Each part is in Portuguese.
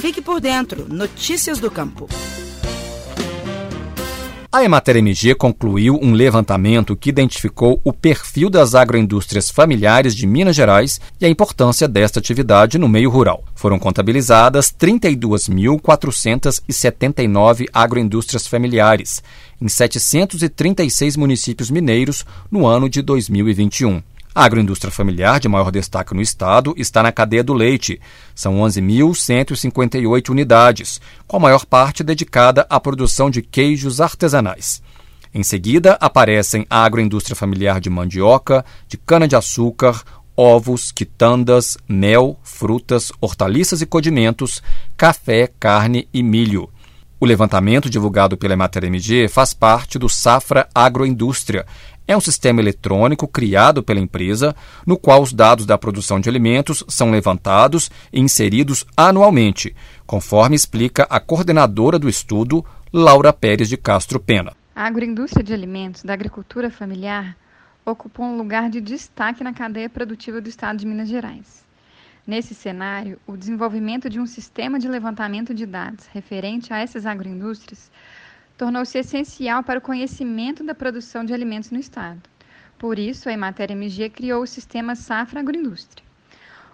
Fique por dentro. Notícias do Campo. A Emater MG concluiu um levantamento que identificou o perfil das agroindústrias familiares de Minas Gerais e a importância desta atividade no meio rural. Foram contabilizadas 32.479 agroindústrias familiares em 736 municípios mineiros no ano de 2021. A agroindústria familiar de maior destaque no estado está na cadeia do leite. São 11.158 unidades, com a maior parte dedicada à produção de queijos artesanais. Em seguida, aparecem a agroindústria familiar de mandioca, de cana-de-açúcar, ovos, quitandas, mel, frutas, hortaliças e condimentos, café, carne e milho. O levantamento divulgado pela Emater MG faz parte do Safra Agroindústria, é um sistema eletrônico criado pela empresa, no qual os dados da produção de alimentos são levantados e inseridos anualmente, conforme explica a coordenadora do estudo, Laura Pérez de Castro Pena. A agroindústria de alimentos da agricultura familiar ocupou um lugar de destaque na cadeia produtiva do estado de Minas Gerais. Nesse cenário, o desenvolvimento de um sistema de levantamento de dados referente a essas agroindústrias tornou-se essencial para o conhecimento da produção de alimentos no Estado. Por isso, a Emater MG criou o sistema Safra Agroindústria.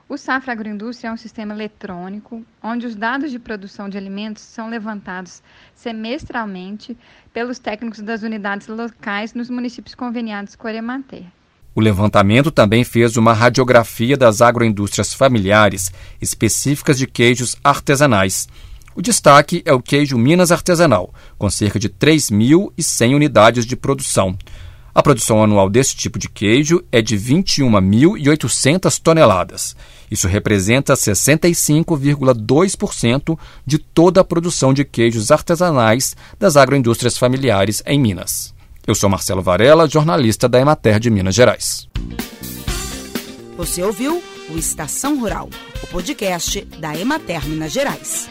O Safra Agroindústria é um sistema eletrônico onde os dados de produção de alimentos são levantados semestralmente pelos técnicos das unidades locais nos municípios conveniados com a Emater. O levantamento também fez uma radiografia das agroindústrias familiares específicas de queijos artesanais o destaque é o queijo Minas Artesanal, com cerca de 3.100 unidades de produção. A produção anual desse tipo de queijo é de 21.800 toneladas. Isso representa 65,2% de toda a produção de queijos artesanais das agroindústrias familiares em Minas. Eu sou Marcelo Varela, jornalista da Emater de Minas Gerais. Você ouviu o Estação Rural, o podcast da Emater Minas Gerais.